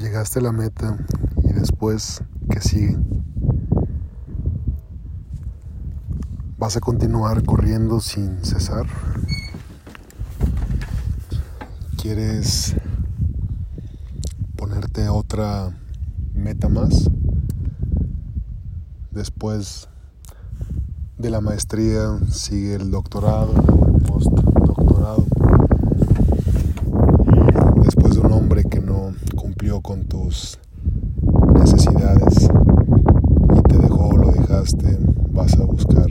Llegaste a la meta y después, ¿qué sigue? ¿Vas a continuar corriendo sin cesar? ¿Quieres ponerte otra meta más? Después de la maestría sigue el doctorado. Después de un hombre que no con tus necesidades y te dejó, lo dejaste, vas a buscar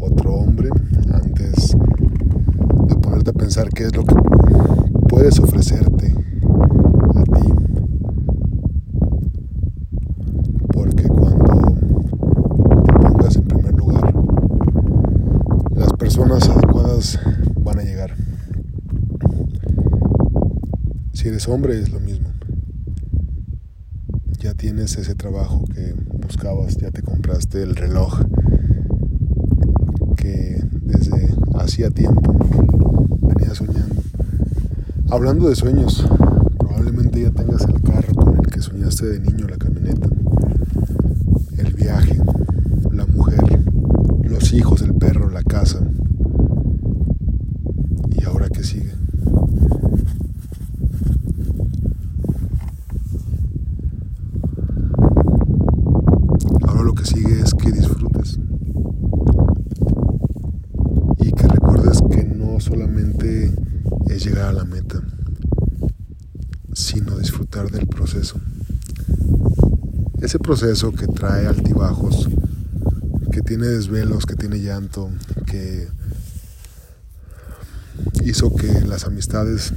otro hombre antes de ponerte a pensar qué es lo que puedes ofrecerte a ti. Porque cuando te pongas en primer lugar, las personas adecuadas van a llegar. Si eres hombre es lo mismo. Tienes ese trabajo que buscabas, ya te compraste el reloj que desde hacía tiempo venía soñando. Hablando de sueños, probablemente ya tengas el carro con el que soñaste de niño, la camioneta, el viaje, la mujer, los hijos, el perro, la casa. ¿Y ahora qué sigue? Ahora lo que sigue es que disfrutes. Y que recuerdes que no solamente es llegar a la meta, sino disfrutar del proceso. Ese proceso que trae altibajos, que tiene desvelos, que tiene llanto, que hizo que las amistades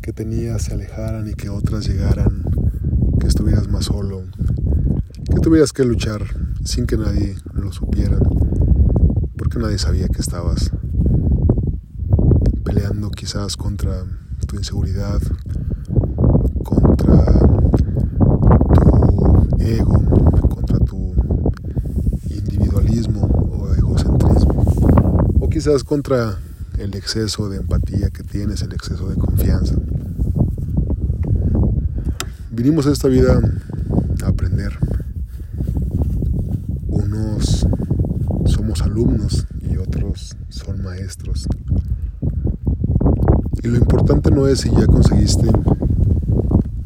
que tenías se alejaran y que otras llegaran, que estuvieras más solo, que tuvieras que luchar sin que nadie lo supiera, porque nadie sabía que estabas peleando quizás contra tu inseguridad, contra tu ego, contra tu individualismo o egocentrismo, o quizás contra el exceso de empatía que tienes, el exceso de confianza. Vinimos a esta vida a aprender. Unos somos alumnos y otros son maestros. Y lo importante no es si ya conseguiste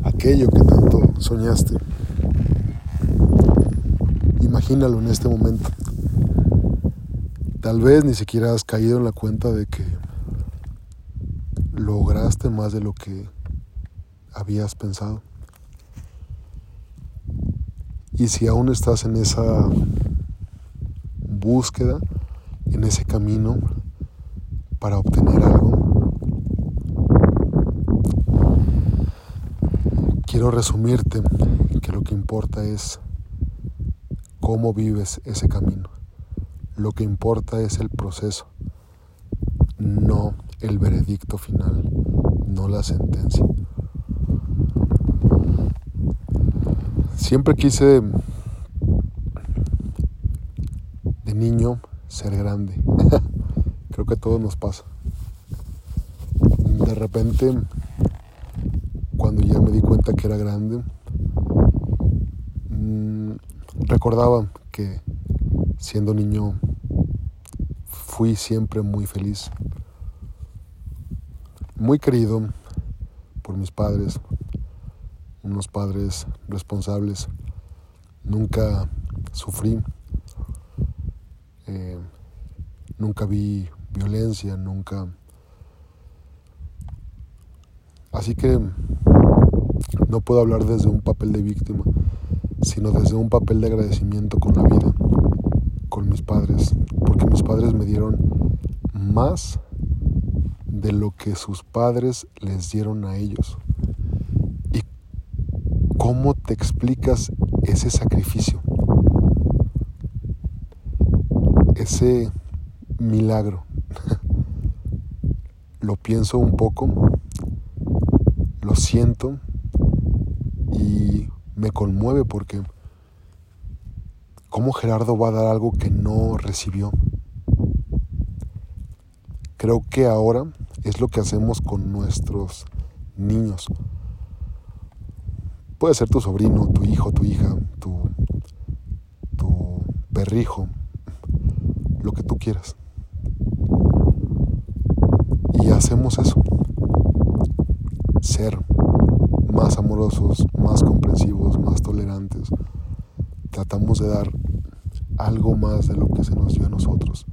aquello que tanto soñaste. Imagínalo en este momento. Tal vez ni siquiera has caído en la cuenta de que lograste más de lo que habías pensado. Y si aún estás en esa búsqueda, en ese camino para obtener algo, quiero resumirte que lo que importa es cómo vives ese camino. Lo que importa es el proceso, no el veredicto final, no la sentencia. Siempre quise de niño ser grande. Creo que a todos nos pasa. De repente, cuando ya me di cuenta que era grande, recordaba que siendo niño fui siempre muy feliz, muy querido por mis padres, unos padres responsables. Nunca sufrí, eh, nunca vi violencia, nunca... Así que no puedo hablar desde un papel de víctima, sino desde un papel de agradecimiento con la vida, con mis padres, porque mis padres me dieron más de lo que sus padres les dieron a ellos. ¿Y cómo te explicas ese sacrificio? Ese milagro. lo pienso un poco, lo siento y me conmueve porque ¿cómo Gerardo va a dar algo que no recibió? Creo que ahora es lo que hacemos con nuestros niños. puede ser tu sobrino, tu hijo, tu hija, tu, tu perrijo, lo que tú quieras. Y hacemos eso. Ser más amorosos, más comprensivos, más tolerantes. Tratamos de dar algo más de lo que se nos dio a nosotros.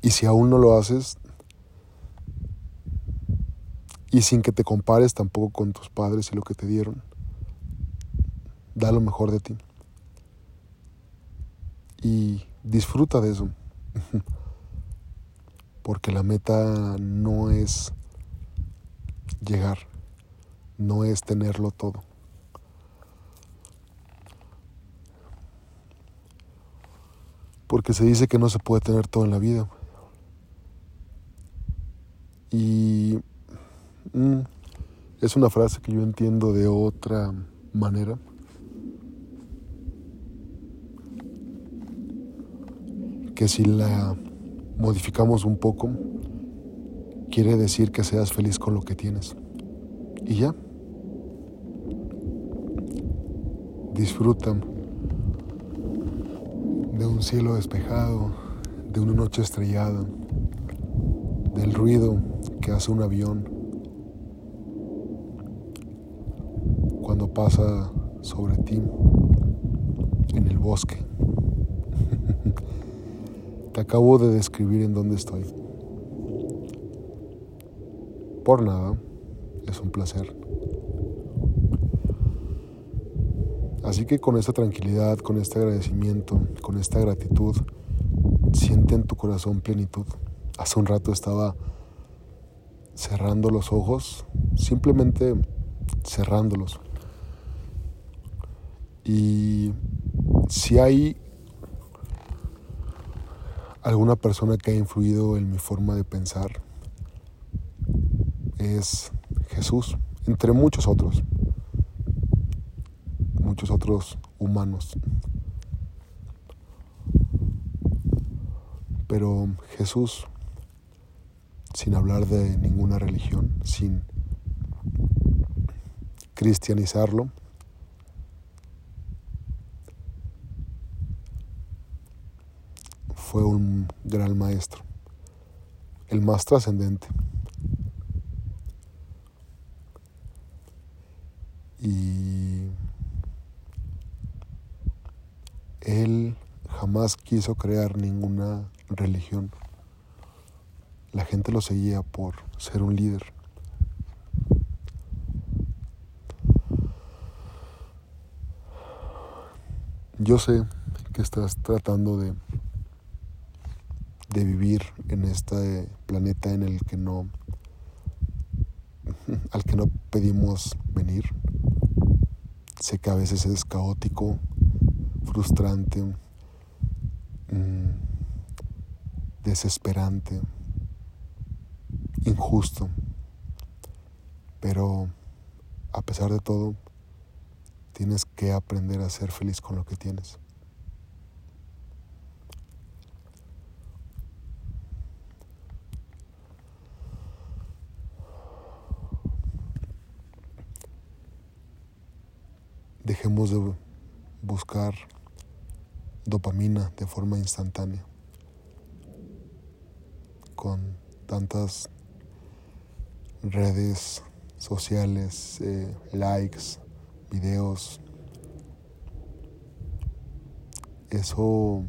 Y si aún no lo haces, y sin que te compares tampoco con tus padres y lo que te dieron, da lo mejor de ti. Y disfruta de eso. Porque la meta no es llegar, no es tenerlo todo. Porque se dice que no se puede tener todo en la vida. Y mm, es una frase que yo entiendo de otra manera. Que si la modificamos un poco, quiere decir que seas feliz con lo que tienes. Y ya. Disfruta de un cielo despejado, de una noche estrellada, del ruido que hace un avión cuando pasa sobre ti en el bosque. Te acabo de describir en dónde estoy. Por nada, es un placer. Así que con esta tranquilidad, con este agradecimiento, con esta gratitud, siente en tu corazón plenitud. Hace un rato estaba cerrando los ojos, simplemente cerrándolos. Y si hay alguna persona que ha influido en mi forma de pensar, es Jesús, entre muchos otros, muchos otros humanos. Pero Jesús sin hablar de ninguna religión, sin cristianizarlo. Fue un gran maestro, el más trascendente. Y él jamás quiso crear ninguna religión la gente lo seguía por ser un líder. Yo sé que estás tratando de, de vivir en este planeta en el que no al que no pedimos venir. Sé que a veces es caótico, frustrante, mm, desesperante injusto. Pero a pesar de todo, tienes que aprender a ser feliz con lo que tienes. Dejemos de buscar dopamina de forma instantánea con tantas redes sociales, eh, likes, videos. Eso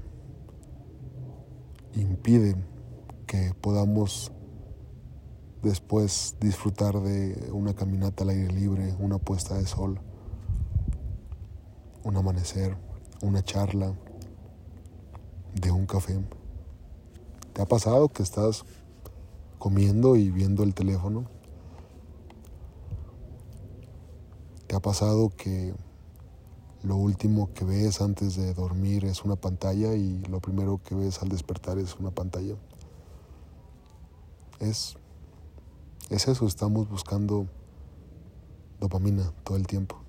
impide que podamos después disfrutar de una caminata al aire libre, una puesta de sol, un amanecer, una charla, de un café. ¿Te ha pasado que estás comiendo y viendo el teléfono? ¿Te ha pasado que lo último que ves antes de dormir es una pantalla y lo primero que ves al despertar es una pantalla? Es, es eso, estamos buscando dopamina todo el tiempo.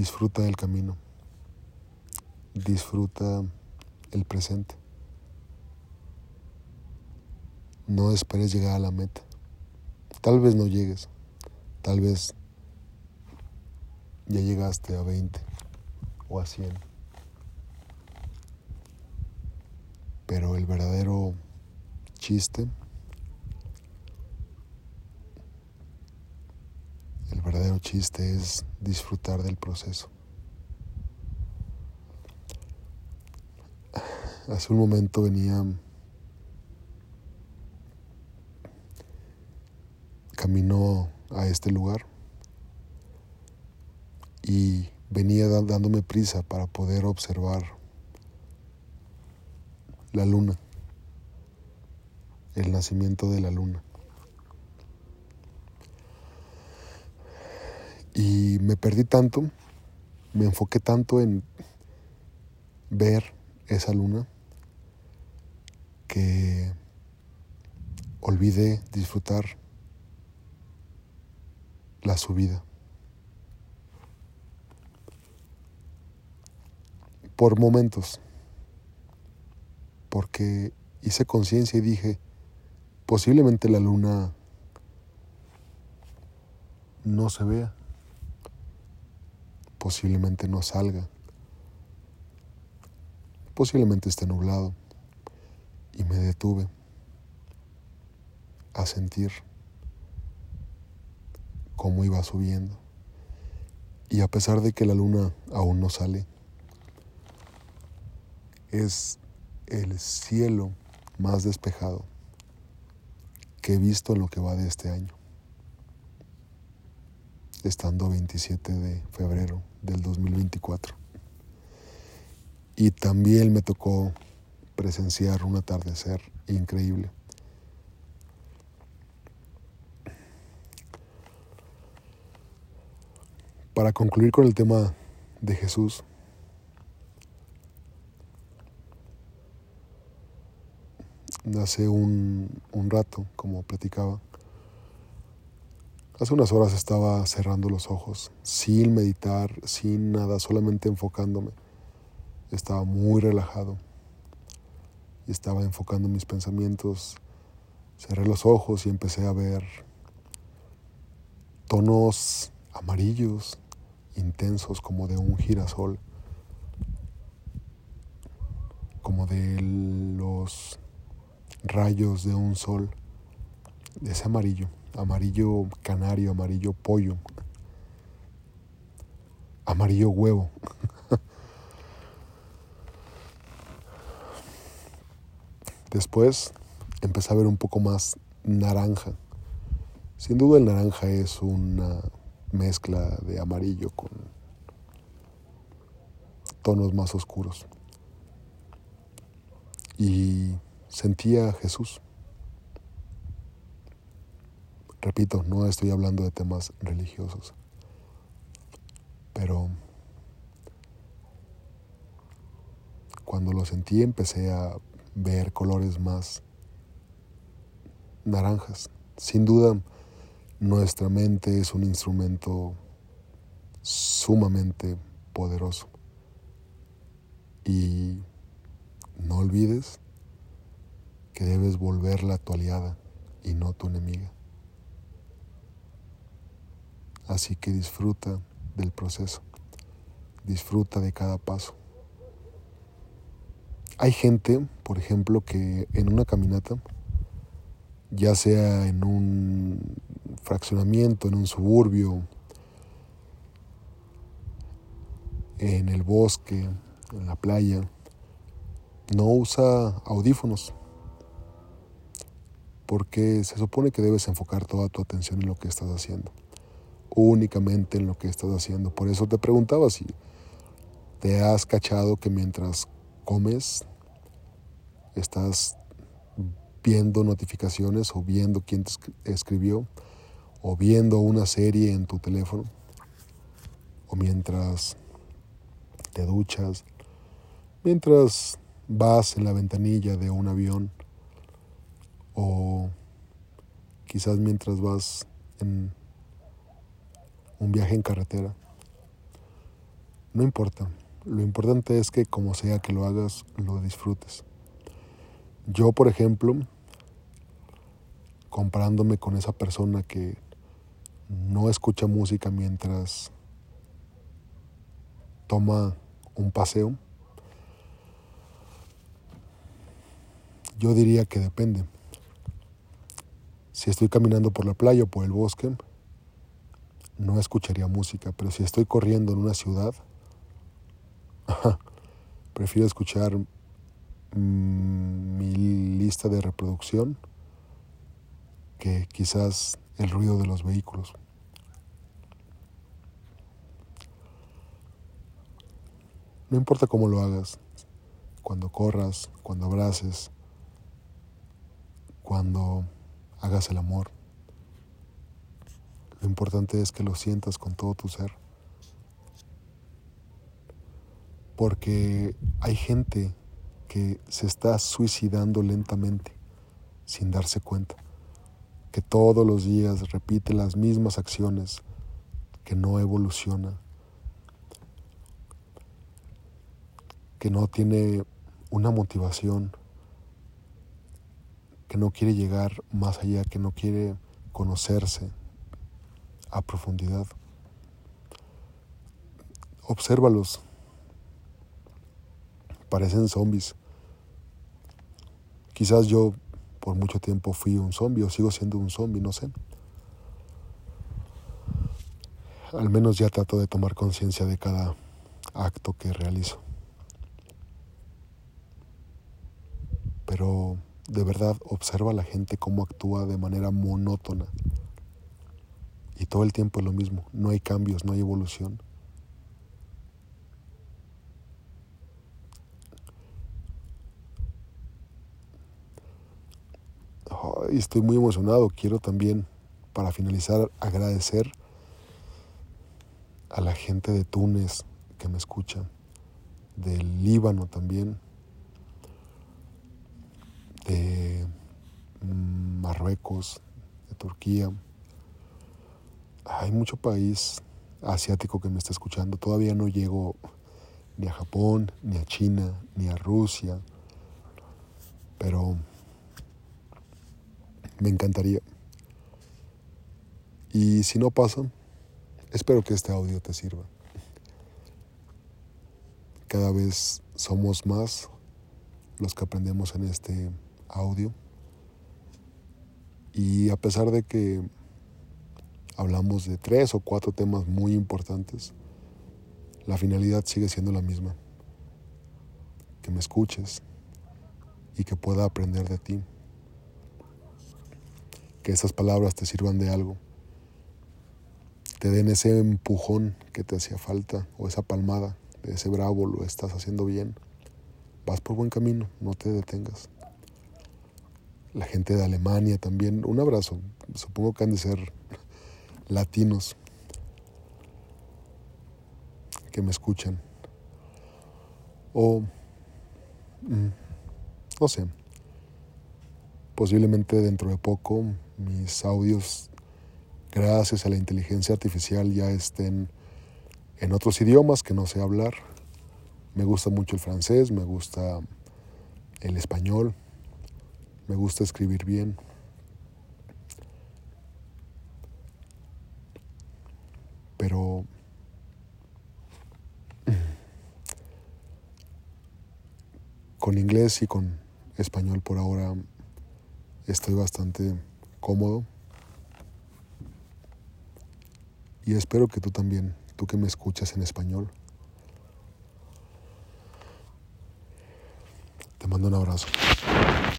Disfruta del camino. disfruta el presente. No esperes llegar a la meta. Tal vez no llegues, tal vez ya llegaste a 20 o a 100. Pero el verdadero chiste, el chiste es disfrutar del proceso. Hace un momento venía caminó a este lugar y venía dándome prisa para poder observar la luna, el nacimiento de la luna. Y me perdí tanto, me enfoqué tanto en ver esa luna que olvidé disfrutar la subida. Por momentos, porque hice conciencia y dije, posiblemente la luna no se vea, posiblemente no salga, posiblemente esté nublado. Y me detuve a sentir cómo iba subiendo. Y a pesar de que la luna aún no sale, es el cielo más despejado que he visto en lo que va de este año, estando 27 de febrero del 2024. Y también me tocó presenciar un atardecer increíble. Para concluir con el tema de Jesús, hace un, un, rato, como platicaba, hace unas horas estaba cerrando los ojos, sin meditar, sin nada, solamente enfocándome. Estaba muy relajado estaba enfocando mis pensamientos. Cerré los ojos y empecé a ver tonos amarillos, intensos, como de un girasol, como de los rayos de un sol, de ese amarillo, amarillo canario, amarillo pollo, amarillo huevo. Después empecé a ver un poco más naranja. Sin duda el naranja es una mezcla de amarillo con tonos más oscuros. Y sentía a Jesús. Repito, no estoy hablando de temas religiosos, pero cuando lo sentí empecé a ver colores más naranjas. Sin duda, nuestra mente es un instrumento sumamente poderoso. Y no olvides que debes volverla tu aliada y no tu enemiga. Así que disfruta del proceso, disfruta de cada paso. Hay gente, por ejemplo, que en una caminata, ya sea en un fraccionamiento, en un suburbio, en el bosque, en la playa, no usa audífonos. Porque se supone que debes enfocar toda tu atención en lo que estás haciendo, únicamente en lo que estás haciendo. Por eso te preguntaba si te has cachado que mientras comes estás viendo notificaciones o viendo quién te escribió o viendo una serie en tu teléfono o mientras te duchas, mientras vas en la ventanilla de un avión o quizás mientras vas en un viaje en carretera. No importa, Lo importante es que como sea que lo hagas, lo disfrutes. Yo, por ejemplo, comparándome con esa persona que no escucha música mientras toma un paseo, yo diría que depende. Si estoy caminando por la playa o por el bosque, no escucharía música, pero si estoy corriendo en una ciudad, prefiero escuchar mm, mi lista de reproducción que quizás el ruido de los vehículos. No importa cómo lo hagas, cuando corras, cuando abraces, cuando hagas el amor. Importante es que lo sientas con todo tu ser. Porque hay gente que se está suicidando lentamente sin darse cuenta, que todos los días repite las mismas acciones, que no evoluciona, que no tiene una motivación, que no quiere llegar más allá, que no quiere conocerse, a profundidad. Obsérvalos. Parecen zombies. Quizás yo por mucho tiempo fui un zombie o sigo siendo un zombie, no sé. Al menos ya trato de tomar conciencia de cada acto que realizo. Pero de verdad observa a la gente cómo actúa de manera monótona. Todo el tiempo es lo mismo, no hay cambios, no hay evolución. Estoy muy emocionado, quiero también, para finalizar, agradecer a la gente de Túnez que me escucha, del Líbano también, de Marruecos, de Turquía, hay mucho país asiático que me está escuchando. Todavía no llego ni a Japón, ni a China, ni a Rusia. Pero me encantaría. Y si no pasa, espero que este audio te sirva. Cada vez somos más los que aprendemos en este audio. Y a pesar de que hablamos de tres o cuatro temas muy importantes, la finalidad sigue siendo la misma. Que me escuches y que pueda aprender de ti. Que esas palabras te sirvan de algo. Te den ese empujón que te hacía falta o esa palmada de ese bravo, lo estás haciendo bien. Vas por buen camino, no te detengas. La gente de Alemania también, un abrazo. Supongo que han de ser latinos que me escuchan. O, mm, no sé, posiblemente dentro de poco mis audios, gracias a la inteligencia artificial, ya estén en otros idiomas que no sé hablar. Me gusta mucho el francés, me gusta el español, me gusta escribir bien. pero con inglés con español por ahora estoy bastante cómodo y espero que tú también, tú que me escuchas en español. Te mando un abrazo.